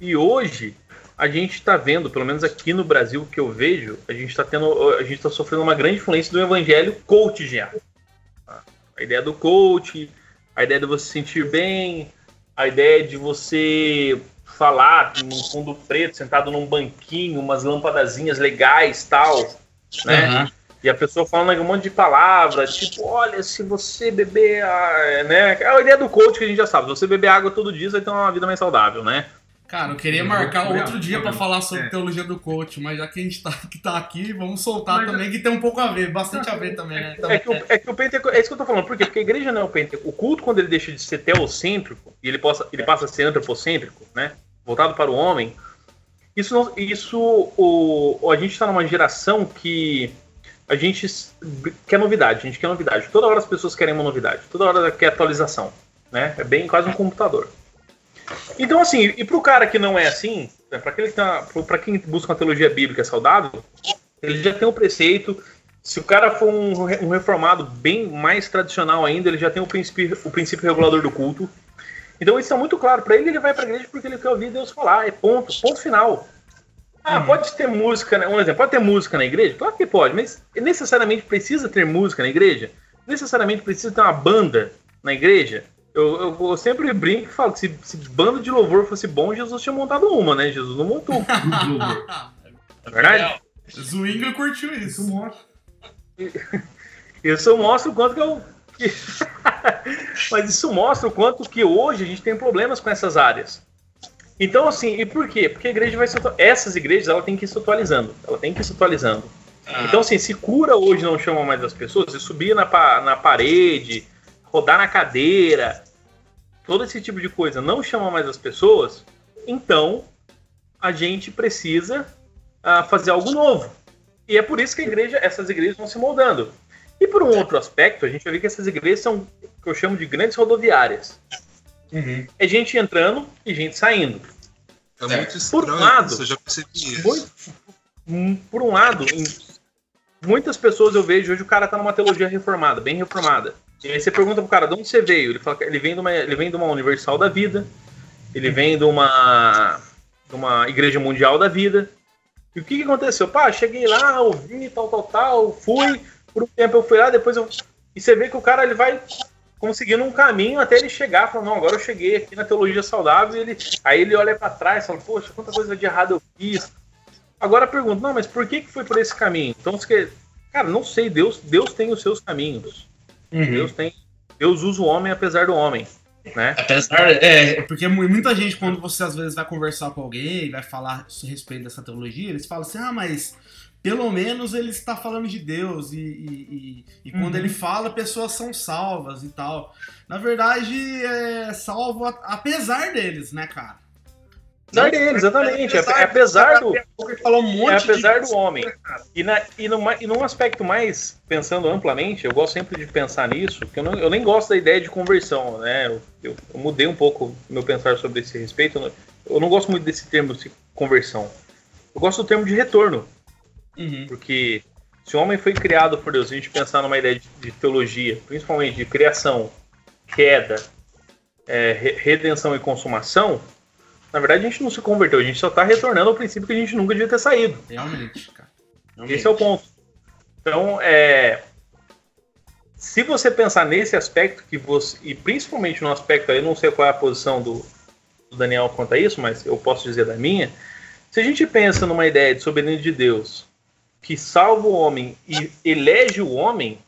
Speaker 2: E hoje a gente está vendo, pelo menos aqui no Brasil que eu vejo, a gente está tendo, a gente está sofrendo uma grande influência do evangelho coachiano. A ideia do coach, a ideia de você se sentir bem, a ideia de você falar num fundo preto, sentado num banquinho, umas lampadazinhas legais, tal, né? Uhum. E a pessoa falando um monte de palavras, tipo, olha, se você beber, né? É a ideia do coach que a gente já sabe. Se você beber água todo dia, você vai ter uma vida mais saudável, né?
Speaker 1: Cara, eu queria marcar outro dia para falar sobre é. teologia do coach, mas já que a gente tá, que tá aqui, vamos soltar mas, também, que tem um pouco a ver, bastante a ver também, né?
Speaker 2: É, que o, é que o Penteco, é isso que eu tô falando, por quê? Porque a igreja não é o Penteco. O culto, quando ele deixa de ser teocêntrico, e ele, possa, ele passa a ser antropocêntrico, né? Voltado para o homem, isso, não, isso o, a gente está numa geração que a gente quer novidade, a gente quer novidade. Toda hora as pessoas querem uma novidade, toda hora quer atualização, né? É bem quase um computador. Então, assim, e para o cara que não é assim, né, para aquele que tá, para quem busca uma teologia bíblica saudável, ele já tem um preceito. Se o cara for um, um reformado bem mais tradicional ainda, ele já tem o princípio, o princípio regulador do culto. Então isso é muito claro. Para ele, ele vai para a igreja porque ele quer ouvir Deus falar. É ponto, ponto final. Ah, uhum. pode ter música, né? um exemplo, pode ter música na igreja? Claro que pode, mas necessariamente precisa ter música na igreja? Necessariamente precisa ter uma banda na igreja? Eu, eu, eu, sempre brinco e falo que se, se bando de louvor fosse bom, Jesus tinha montado uma, né? Jesus não montou de [laughs] louvor. É verdade?
Speaker 1: Zwinga curtiu isso. Isso mostra.
Speaker 2: Isso mostra o quanto que eu. [laughs] Mas isso mostra o quanto que hoje a gente tem problemas com essas áreas. Então, assim, e por quê? Porque a igreja vai se Essas igrejas, ela tem que ir se atualizando. Ela tem que ir se atualizando. Ah. Então, assim, se cura hoje não chama mais as pessoas, se subir na, na parede, rodar na cadeira, todo esse tipo de coisa não chama mais as pessoas, então a gente precisa uh, fazer algo novo. E é por isso que a igreja, essas igrejas vão se moldando. E por um outro aspecto, a gente vai ver que essas igrejas são que eu chamo de grandes rodoviárias. Uhum. É gente entrando e gente saindo.
Speaker 3: É muito estranho, por um lado, eu já percebi isso. Muito,
Speaker 2: por um lado, em muitas pessoas eu vejo hoje o cara tá numa teologia reformada, bem reformada. E aí você pergunta pro cara de onde você veio. Ele fala ele vem de uma, ele vem de uma Universal da Vida, ele vem de uma, de uma Igreja Mundial da Vida. E o que, que aconteceu? Pá, cheguei lá, ouvi, tal, tal, tal, fui, por um tempo eu fui lá, depois eu. E você vê que o cara ele vai conseguindo um caminho até ele chegar, falando, não, agora eu cheguei aqui na teologia saudável, e ele, aí ele olha para trás fala, poxa, quanta coisa de errado eu fiz. Agora pergunta, não, mas por que, que foi por esse caminho? Então, você, cara, não sei, Deus, Deus tem os seus caminhos. Uhum. Deus tem. Deus usa o homem apesar do homem. Né?
Speaker 1: Apesar, é, porque muita gente, quando você às vezes vai conversar com alguém, vai falar a respeito dessa teologia, eles falam assim: ah, mas pelo menos ele está falando de Deus, e, e, e, e quando uhum. ele fala, pessoas são salvas e tal. Na verdade, é salvo apesar deles, né, cara?
Speaker 2: Apesar dele, exatamente. É, é apesar do. Um monte é apesar do homem. E, na, e, numa, e num aspecto mais, pensando amplamente, eu gosto sempre de pensar nisso, porque eu, não, eu nem gosto da ideia de conversão, né? Eu, eu, eu mudei um pouco meu pensar sobre esse respeito. Eu não, eu não gosto muito desse termo de conversão. Eu gosto do termo de retorno. Uhum. Porque se o homem foi criado por Deus, a gente pensar numa ideia de, de teologia, principalmente de criação, queda, é, redenção e consumação, na verdade, a gente não se converteu, a gente só está retornando ao princípio que a gente nunca devia ter saído.
Speaker 1: Realmente, cara. Realmente.
Speaker 2: Esse é o ponto. Então, é, se você pensar nesse aspecto que você. E principalmente no aspecto aí, eu não sei qual é a posição do, do, Daniel quanto a isso, mas eu posso dizer da minha. Se a gente pensa numa ideia de soberania de Deus que salva o homem e elege o homem,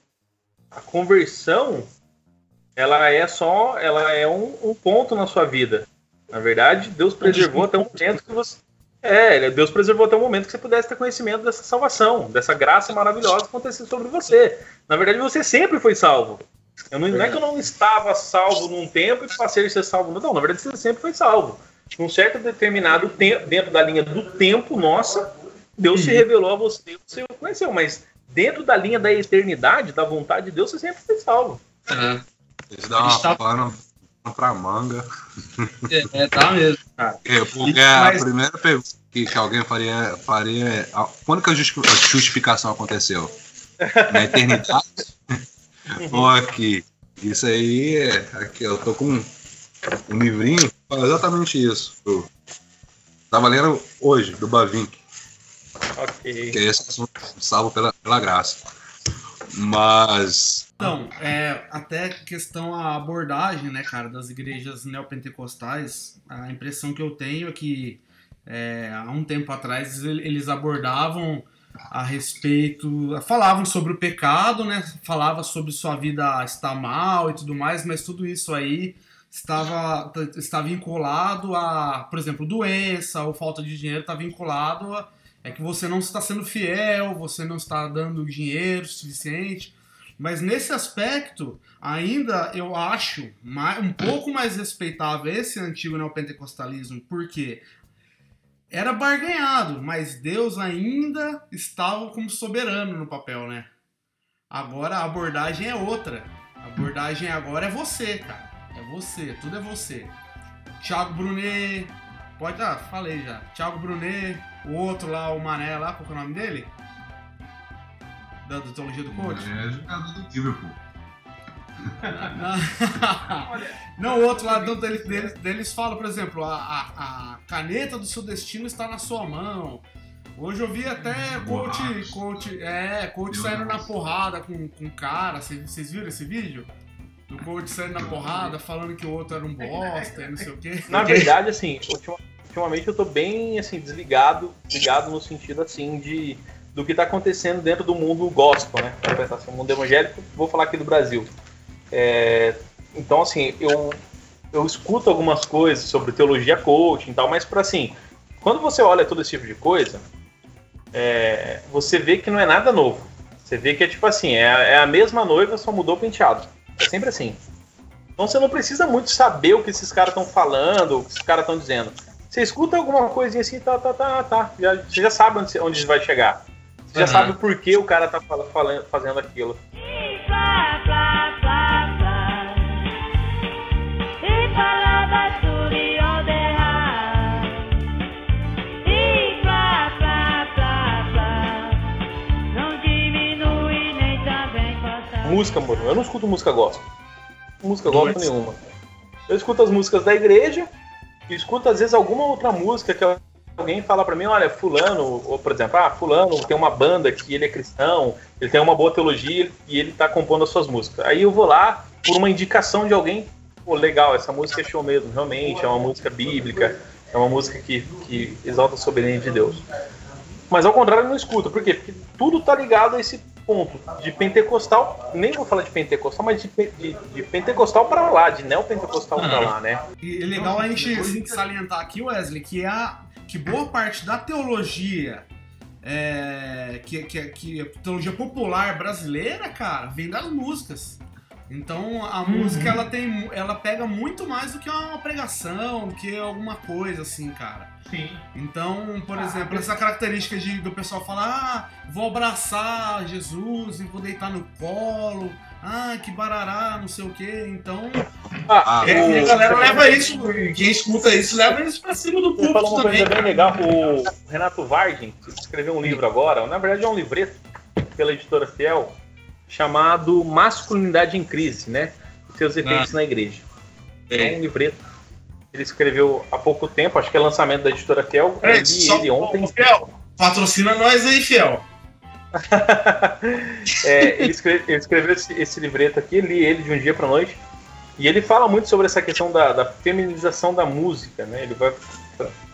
Speaker 2: a conversão ela é só. Ela é um, um ponto na sua vida. Na verdade, Deus preservou até o momento que você. É, Deus preservou até o momento que você pudesse ter conhecimento dessa salvação, dessa graça maravilhosa que aconteceu sobre você. Na verdade, você sempre foi salvo. Não, não, é que eu não estava salvo num tempo e passei a ser salvo. Não, na verdade, você sempre foi salvo. Num certo determinado tempo, dentro da linha do tempo nossa, Deus uhum. se revelou a você, você o conheceu. Mas dentro da linha da eternidade, da vontade de Deus, você sempre foi salvo.
Speaker 3: Uhum. Isso dá uma tá pra manga.
Speaker 1: É, é tá mesmo, cara.
Speaker 3: É, porque a primeira pergunta que, que alguém faria, faria é quando que a justificação aconteceu? Na eternidade? [laughs] Ou aqui? Isso aí, aqui eu tô com um livrinho que fala exatamente isso. Eu tava lendo hoje, do Bavinck.
Speaker 2: Ok.
Speaker 3: Que é esse assunto, salvo pela, pela graça. Mas.
Speaker 1: Então, é, até questão a abordagem, né, cara, das igrejas neopentecostais, a impressão que eu tenho é que é, há um tempo atrás eles abordavam a respeito, falavam sobre o pecado, né, falava sobre sua vida estar mal e tudo mais, mas tudo isso aí estava, está vinculado a, por exemplo, doença ou falta de dinheiro, está vinculado a é que você não está sendo fiel, você não está dando dinheiro suficiente. Mas nesse aspecto, ainda eu acho mais, um pouco mais respeitável esse antigo neopentecostalismo, porque era barganhado, mas Deus ainda estava como soberano no papel, né? Agora a abordagem é outra. A abordagem agora é você, cara. É você, tudo é você. Thiago Brunet, pode, ah, falei já. Thiago Brunet, o outro lá, o Mané lá, qual é o nome dele? Da, da teologia do coach?
Speaker 3: É jogador do Liverpool.
Speaker 1: Não, o outro lá deles, deles, deles fala, por exemplo, a, a, a, caneta do seu destino está na sua mão. Hoje eu vi até coach, coach, é, coach saindo na porrada com, com cara. Vocês viram esse vídeo? Do coach saindo na porrada, falando que o outro era um bosta e não sei o quê.
Speaker 2: Na verdade, assim, ultimamente eu tô bem assim, desligado, ligado no sentido assim de do que está acontecendo dentro do mundo gospel, né? Para pensar assim, o mundo evangélico, vou falar aqui do Brasil. É, então, assim, eu, eu escuto algumas coisas sobre teologia coaching e tal, mas para assim, quando você olha todo esse tipo de coisa, é, você vê que não é nada novo. Você vê que é tipo assim, é, é a mesma noiva, só mudou o penteado. É sempre assim. Então você não precisa muito saber o que esses caras estão falando, o que esses caras estão dizendo. Você escuta alguma coisinha assim, tá, tá, tá, tá. Já, você já sabe onde, onde vai chegar. Você uhum. já sabe por que o cara tá falando, fazendo aquilo. Música, mano. Eu não escuto música gospel. Música gospel nenhuma. Eu escuto as músicas da igreja escuto às vezes alguma outra música que alguém fala para mim, olha, fulano, ou por exemplo, ah, fulano tem uma banda que ele é cristão, ele tem uma boa teologia e ele tá compondo as suas músicas. Aí eu vou lá por uma indicação de alguém, pô, legal, essa música é show mesmo, realmente, é uma música bíblica, é uma música que, que exalta a soberania de Deus. Mas ao contrário, eu não escuto. Por quê? Porque tudo tá ligado a esse ponto de pentecostal, nem vou falar de pentecostal, mas de, de, de pentecostal para lá, de neopentecostal para lá, né?
Speaker 1: E é legal a gente salientar aqui, Wesley, que, é a, que boa parte da teologia, é, que, que, que a teologia popular brasileira, cara, vem das músicas. Então a uhum. música ela tem, ela pega muito mais do que uma pregação, do que alguma coisa assim, cara.
Speaker 2: Sim.
Speaker 1: Então, por ah, exemplo, essa característica de, do pessoal falar, ah, vou abraçar Jesus e vou deitar no colo, ah, que barará, não sei o quê. Então.
Speaker 4: Ah, é, o... a galera leva isso, quem escuta isso leva isso pra cima do público.
Speaker 2: falou uma também, coisa bem legal. O Renato Vargem escreveu um livro agora, na verdade é um livreto pela editora Fiel chamado Masculinidade em Crise, né? Seus efeitos ah. na igreja. É. é um livreto. Ele escreveu há pouco tempo, acho que é lançamento da editora Fiel.
Speaker 4: É, li ele ontem. Fiel, patrocina nós aí, Fiel.
Speaker 2: É, ele, escreve, ele, escreveu esse, esse, livreto aqui, li ele de um dia para noite. E ele fala muito sobre essa questão da, da feminização da música, né? Ele vai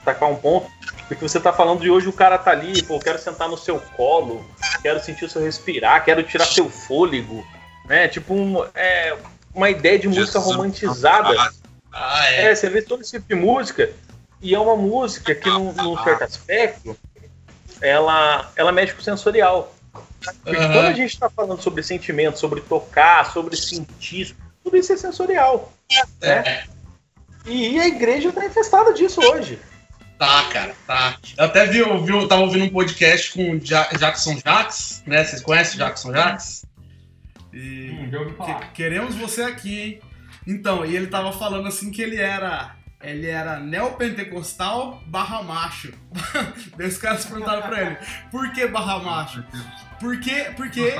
Speaker 2: tacar um ponto, porque você tá falando de hoje o cara tá ali, pô, quero sentar no seu colo, quero sentir o seu respirar, quero tirar seu fôlego, né? Tipo um, é, uma ideia de música romantizada. Ah, é. é. você vê todo esse tipo de música, e é uma música que, num, num certo aspecto, ela, ela mexe com o sensorial. Porque uhum. quando a gente está falando sobre sentimento, sobre tocar, sobre sentir, tudo isso é sensorial. É. Né? E a igreja está infestada disso hoje.
Speaker 4: Tá, cara, tá. Eu até vi, vi, tava ouvindo um podcast com o Jackson Jacks, né? Vocês conhecem o Jackson Jacks?
Speaker 1: E hum, que, queremos você aqui, hein? Então, e ele tava falando assim que ele era ele era neopentecostal barra macho. [laughs] Daí os caras perguntaram pra ele, por que barra macho? Porque, porque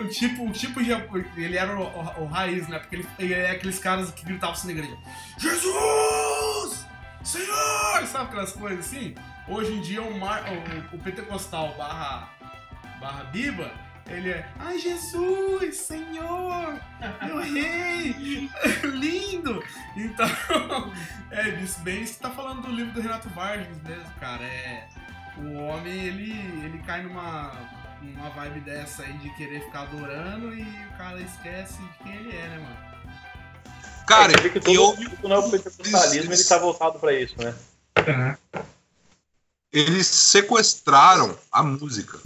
Speaker 1: o tipo, o tipo de. Ele era o, o, o raiz, né? Porque ele, ele é aqueles caras que gritavam assim na igreja: Jesus! Senhor! Sabe aquelas coisas assim? Hoje em dia o, mar, o, o pentecostal barra, barra biba, ele é Ai Jesus, Senhor, meu rei, [laughs] lindo! Então, [laughs] é isso bem isso que tá falando do livro do Renato Vargas mesmo, cara. É. O homem, ele, ele cai numa, numa vibe dessa aí de querer ficar adorando e o cara esquece de quem ele é, né, mano?
Speaker 2: Cara, é, que todo eu, o neopentecostalismo ele tá voltado para isso, né?
Speaker 3: Uhum. Eles sequestraram a música.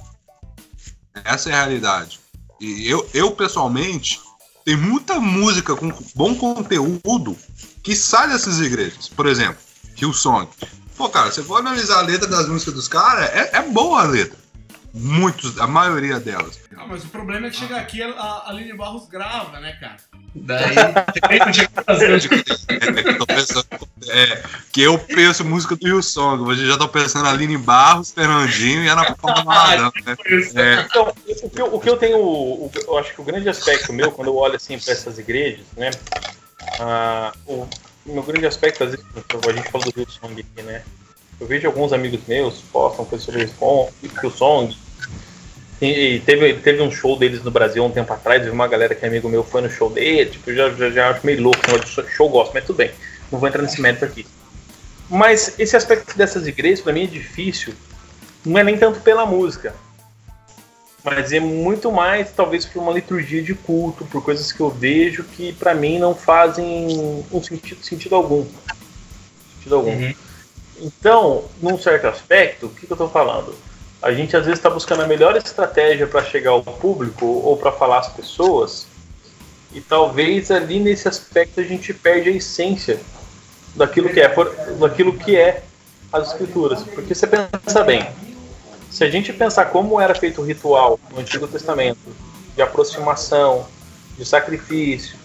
Speaker 3: Essa é a realidade. E eu, eu pessoalmente, tem muita música com bom conteúdo que sai dessas igrejas. Por exemplo, Hillsong. Pô, cara, você for analisar a letra das músicas dos caras, é, é boa a letra. Muitos, a maioria delas.
Speaker 1: Ah, mas o problema é que chega aqui a Aline Barros grava, né, cara?
Speaker 3: Daí não tinha que fazer. é, que eu penso música do Rio Song. Hoje já tô pensando Aline Barros, Fernandinho e Ana Paula Maradão. Né?
Speaker 2: É. Então, o que, eu, o que eu tenho. O, eu acho que o grande aspecto meu, quando eu olho assim para essas igrejas, né? Ah, o meu grande aspecto, às vezes, a gente fala do Rio Song aqui, né? Eu vejo alguns amigos meus postam coisas sobre Rio Song e teve, teve um show deles no Brasil um tempo atrás, uma galera que é amigo meu foi no show dele, tipo, já, já, já acho meio louco, show gosto, mas tudo bem, não vou entrar nesse mérito aqui. Mas esse aspecto dessas igrejas, para mim, é difícil, não é nem tanto pela música, mas é muito mais, talvez, por uma liturgia de culto, por coisas que eu vejo que, para mim, não fazem um sentido, sentido algum. Sentido algum. Uhum. Então, num certo aspecto, o que, que eu estou falando? a gente às vezes está buscando a melhor estratégia para chegar ao público ou para falar às pessoas, e talvez ali nesse aspecto a gente perde a essência daquilo que é, daquilo que é as escrituras. Porque você pensa bem, se a gente pensar como era feito o ritual no Antigo Testamento, de aproximação, de sacrifício,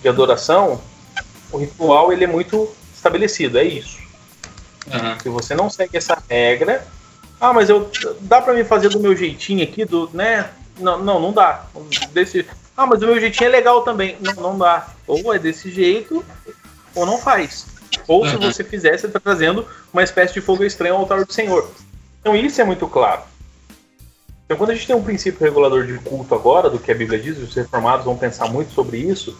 Speaker 2: de adoração, o ritual ele é muito estabelecido, é isso. Uhum. Se você não segue essa regra, ah, mas eu dá para mim fazer do meu jeitinho aqui, do, né? Não, não, não dá. Desse, ah, mas o meu jeitinho é legal também. Não, não dá. Ou é desse jeito, ou não faz. Ou se você fizer, você está trazendo uma espécie de fogo estranho ao altar do Senhor. Então isso é muito claro. Então quando a gente tem um princípio regulador de culto agora, do que a Bíblia diz, os reformados vão pensar muito sobre isso,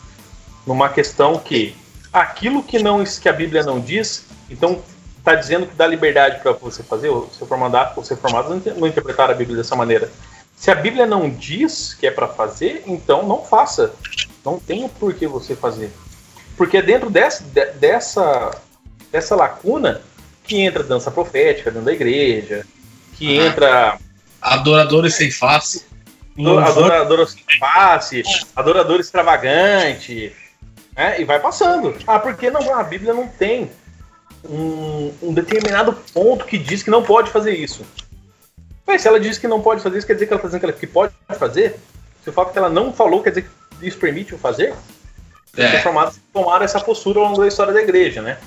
Speaker 2: numa questão que aquilo que não que a Bíblia não diz, então está dizendo que dá liberdade para você fazer, os reformados, os reformados não interpretaram a Bíblia dessa maneira. Se a Bíblia não diz que é para fazer, então não faça. Não tem por que você fazer. Porque é dentro dessa, dessa, dessa lacuna que entra dança profética dentro da igreja, que ah, entra.
Speaker 4: Adoradores sem face.
Speaker 2: Adorador sem face, adorador extravagante. Né? E vai passando. Ah, porque não, a Bíblia não tem um, um, determinado ponto que diz que não pode fazer isso. Mas se ela diz que não pode fazer isso, quer dizer que ela está dizendo que, pode fazer? Se o fato que ela não falou quer dizer que isso permite o fazer? É. Os reformados tomaram essa postura ao longo da história da igreja, né?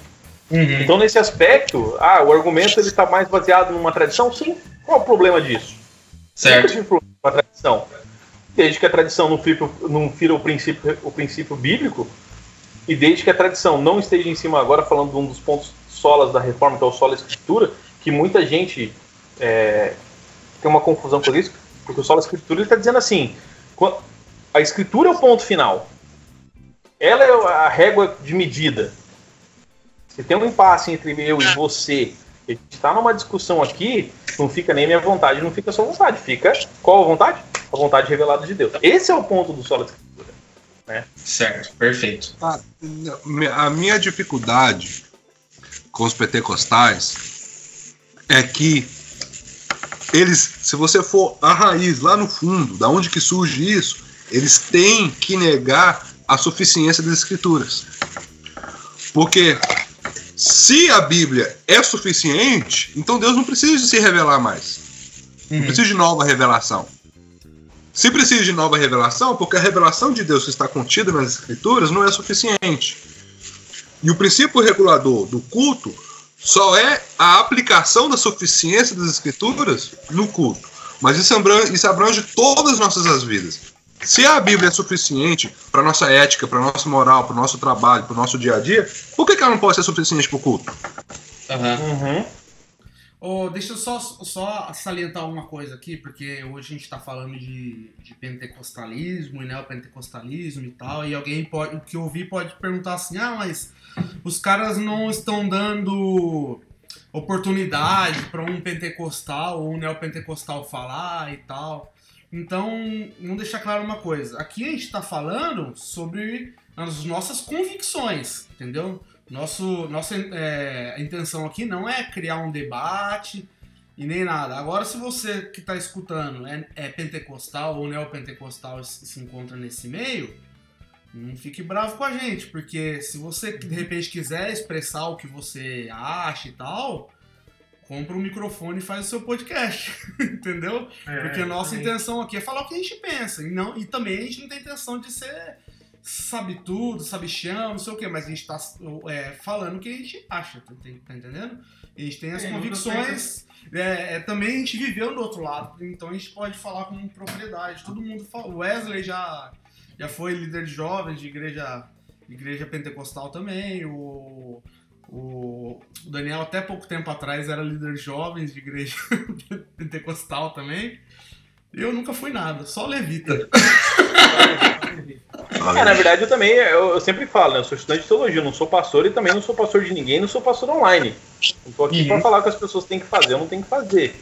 Speaker 2: Uhum. Então, nesse aspecto, ah, o argumento ele está mais baseado numa tradição? Sim. Qual é o problema disso?
Speaker 4: Certo. tive
Speaker 2: problema com a tradição. Desde que a tradição não fira, não fira o, princípio, o princípio bíblico, e desde que a tradição não esteja em cima agora, falando de um dos pontos solas da reforma, que é o solo escritura, que muita gente é, tem uma confusão com isso, porque o solo escritura está dizendo assim: a escritura é o ponto final, ela é a régua de medida. Se tem um impasse entre eu e você, a gente está numa discussão aqui, não fica nem minha vontade, não fica a sua vontade, fica qual a vontade? A vontade revelada de Deus. Esse é o ponto do solo escritura. Né?
Speaker 4: Certo, perfeito.
Speaker 3: A, a minha dificuldade com os pentecostais é que eles, se você for a raiz lá no fundo, da onde que surge isso, eles têm que negar a suficiência das escrituras. Porque se a Bíblia é suficiente, então Deus não precisa de se revelar mais. Não uhum. precisa de nova revelação. Se precisa de nova revelação, porque a revelação de Deus que está contida nas Escrituras não é suficiente. E o princípio regulador do culto só é a aplicação da suficiência das escrituras no culto. Mas isso abrange, isso abrange todas as nossas vidas. Se a Bíblia é suficiente para nossa ética, para nossa moral, para o nosso trabalho, para o nosso dia a dia, por que, que ela não pode ser suficiente para o culto?
Speaker 2: Uhum.
Speaker 1: Uhum. Oh, deixa eu só, só salientar uma coisa aqui, porque hoje a gente está falando de, de pentecostalismo e neopentecostalismo e tal, e alguém pode, que ouvir pode perguntar assim, ah, mas os caras não estão dando oportunidade para um pentecostal ou um neopentecostal falar e tal. Então, vamos deixar claro uma coisa. Aqui a gente está falando sobre as nossas convicções, entendeu? Nosso, nossa é, intenção aqui não é criar um debate e nem nada. Agora, se você que está escutando é, é, pentecostal ou neopentecostal se, se encontra nesse meio, não fique bravo com a gente, porque se você de repente quiser expressar o que você acha e tal, compra um microfone e faz o seu podcast, [laughs] entendeu? É, porque a nossa também. intenção aqui é falar o que a gente pensa, e, não, e também a gente não tem intenção de ser sabe tudo, sabe chão, não sei o que, mas a gente tá é, falando o que a gente acha, tá, tá entendendo? A gente tem as é, convicções, é, é, também a gente viveu do outro lado, então a gente pode falar com propriedade. Todo mundo fala. O Wesley já, já foi líder de jovens de igreja, igreja pentecostal também, o, o Daniel até pouco tempo atrás era líder de jovens de igreja [laughs] pentecostal também. Eu nunca fui nada, só levita.
Speaker 2: É, na verdade, eu também, eu, eu, sempre falo, né? Eu sou estudante de teologia, eu não sou pastor e também não sou pastor de ninguém, não sou pastor online. Não tô aqui uhum. pra falar o que as pessoas têm que fazer, eu não tenho que fazer.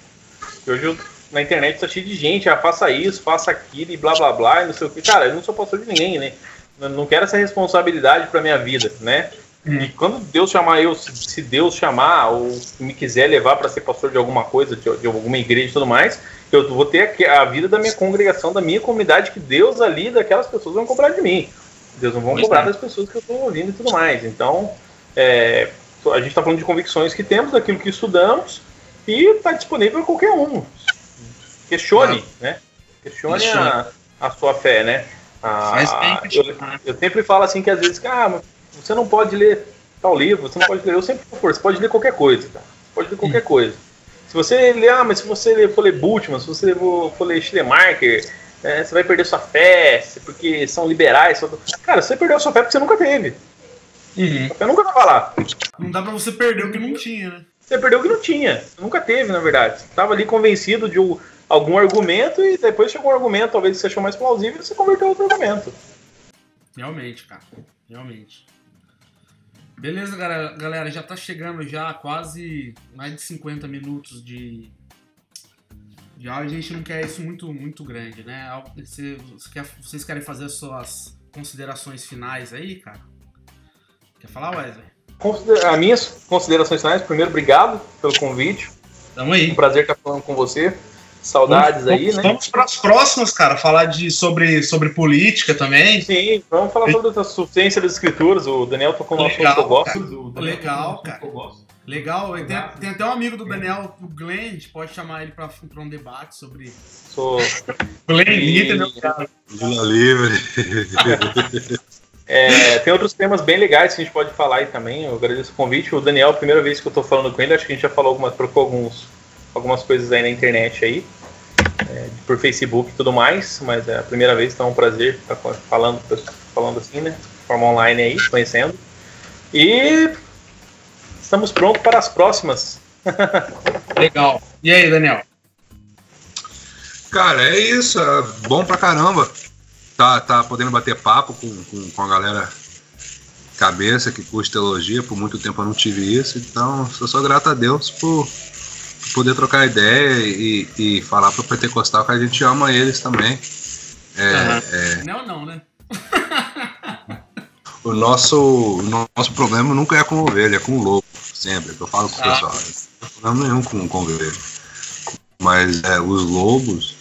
Speaker 2: Hoje eu, na internet tá cheio de gente, ah, faça isso, faça aquilo e blá blá blá, e não sei o que. Cara, eu não sou pastor de ninguém, né? Eu não quero essa responsabilidade pra minha vida, né? E quando Deus chamar eu, se Deus chamar ou me quiser levar para ser pastor de alguma coisa, de, de, alguma igreja e tudo mais, eu vou ter a, a, vida da minha congregação, da minha comunidade, que Deus ali, daquelas pessoas vão cobrar de mim. Deus não vão cobrar das pessoas que eu estou ouvindo e tudo mais. Então, é, a gente está falando de convicções que temos, daquilo que estudamos, e está disponível para qualquer um. Questione, né? Questione, a, a, sua fé, né? A, eu, eu sempre falo assim que às vezes, ah, você não pode ler tal livro, você não pode ler. Eu sempre for, você pode ler qualquer coisa, cara. Você pode ler qualquer coisa. Se você ler, ah, mas se você for ler Bultmann, se você for ler Schleiermacher, é, você vai perder sua fé, porque são liberais. Só... Cara, você perdeu sua fé porque você nunca teve. Uhum. Você nunca tava lá.
Speaker 1: Não dá pra você perder o que não tinha, né?
Speaker 2: Você perdeu o que não tinha. Você nunca teve, na verdade. Você tava ali convencido de algum argumento e depois chegou um argumento, talvez você achou mais plausível, e você converteu outro argumento.
Speaker 1: Realmente, cara. Realmente. Beleza, galera, galera, já tá chegando já quase mais de 50 minutos de, áudio. A gente não quer isso muito, muito grande, né? Você, você quer, vocês querem fazer as suas considerações finais aí, cara? Quer falar, Wesley?
Speaker 2: As minhas considerações finais, primeiro, obrigado pelo convite.
Speaker 1: Tamo aí.
Speaker 2: Um prazer estar falando com você. Saudades
Speaker 1: vamos,
Speaker 2: aí,
Speaker 1: vamos, né? Vamos para as próximas, cara, falar de, sobre, sobre política também.
Speaker 2: Sim, vamos falar sobre a suficiência das escrituras. O Daniel tocou no assunto que eu gosto.
Speaker 1: Legal, cara. Legal, tem, tem, até um amigo do Daniel, o Glenn, a gente pode chamar ele para um debate sobre.
Speaker 2: Sou.
Speaker 1: Glenn Litter, meu cara.
Speaker 3: Lula livre. [laughs]
Speaker 2: É, tem outros temas bem legais que a gente pode falar aí também. Eu agradeço o convite. O Daniel, primeira vez que eu estou falando com ele, acho que a gente já falou algumas, trocou alguns algumas coisas aí na internet aí, é, por Facebook e tudo mais, mas é a primeira vez, então é um prazer estar falando, falando assim, né? De forma online aí, conhecendo. E estamos prontos para as próximas. [laughs]
Speaker 1: Legal. E aí, Daniel?
Speaker 3: Cara, é isso. É bom pra caramba. Tá, tá podendo bater papo com, com, com a galera cabeça que curte teologia. Por muito tempo eu não tive isso. Então, sou só grato a Deus por poder trocar ideia e, e falar pro Pentecostal que a gente ama eles também.
Speaker 1: É, uhum. é... Não, não, né? [laughs]
Speaker 3: o, nosso, o nosso problema nunca é com ovelha, é com o lobo, sempre. Eu falo com o ah. pessoal. Não tem problema nenhum com, com ovelha. Mas é, os lobos,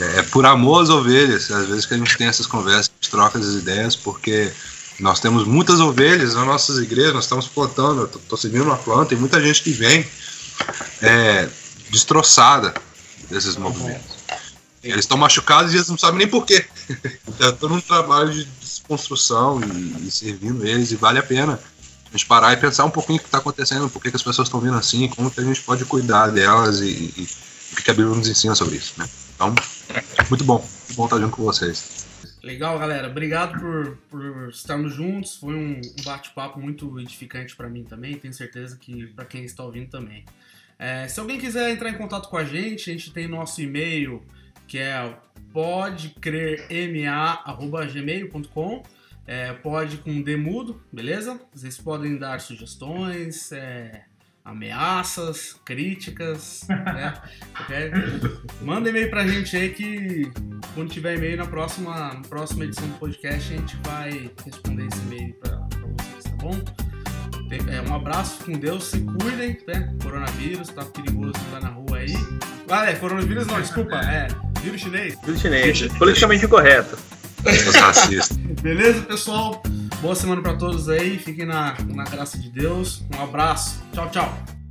Speaker 3: é, é, por amor às ovelhas, às vezes que a gente tem essas conversas, troca as ideias, porque nós temos muitas ovelhas nas nossas igrejas, nós estamos plantando, eu estou seguindo uma planta, tem muita gente que vem é, destroçada desses movimentos. Eles estão machucados e eles não sabem nem porquê. [laughs] é todo um trabalho de desconstrução e, e, servindo eles, e vale a pena a gente parar e pensar um pouquinho o que está acontecendo, por que, que as pessoas estão vindo assim, como que a gente pode cuidar delas e, e, o que a Bíblia nos ensina sobre isso, né? Então, muito bom, muito bom estar junto com vocês.
Speaker 1: Legal, galera. Obrigado por, por estarmos juntos. Foi um, bate-papo muito edificante para mim também. Tenho certeza que para quem está ouvindo também. É, se alguém quiser entrar em contato com a gente, a gente tem nosso e-mail que é podecrerma@gmail.com. É, pode com demudo, beleza? Vocês podem dar sugestões, é, ameaças, críticas, [laughs] né? Manda e-mail pra gente aí que quando tiver e-mail na próxima, na próxima edição do podcast a gente vai responder esse e-mail pra, pra vocês, tá bom? É, um abraço, com Deus, se cuidem, né? Coronavírus, tá perigoso tá na rua aí. Ah, é, coronavírus não, desculpa, é vírus chinês.
Speaker 2: Vírus chinês, politicamente incorreto. [laughs]
Speaker 1: Beleza, pessoal? Boa semana para todos aí, fiquem na, na graça de Deus. Um abraço, tchau, tchau.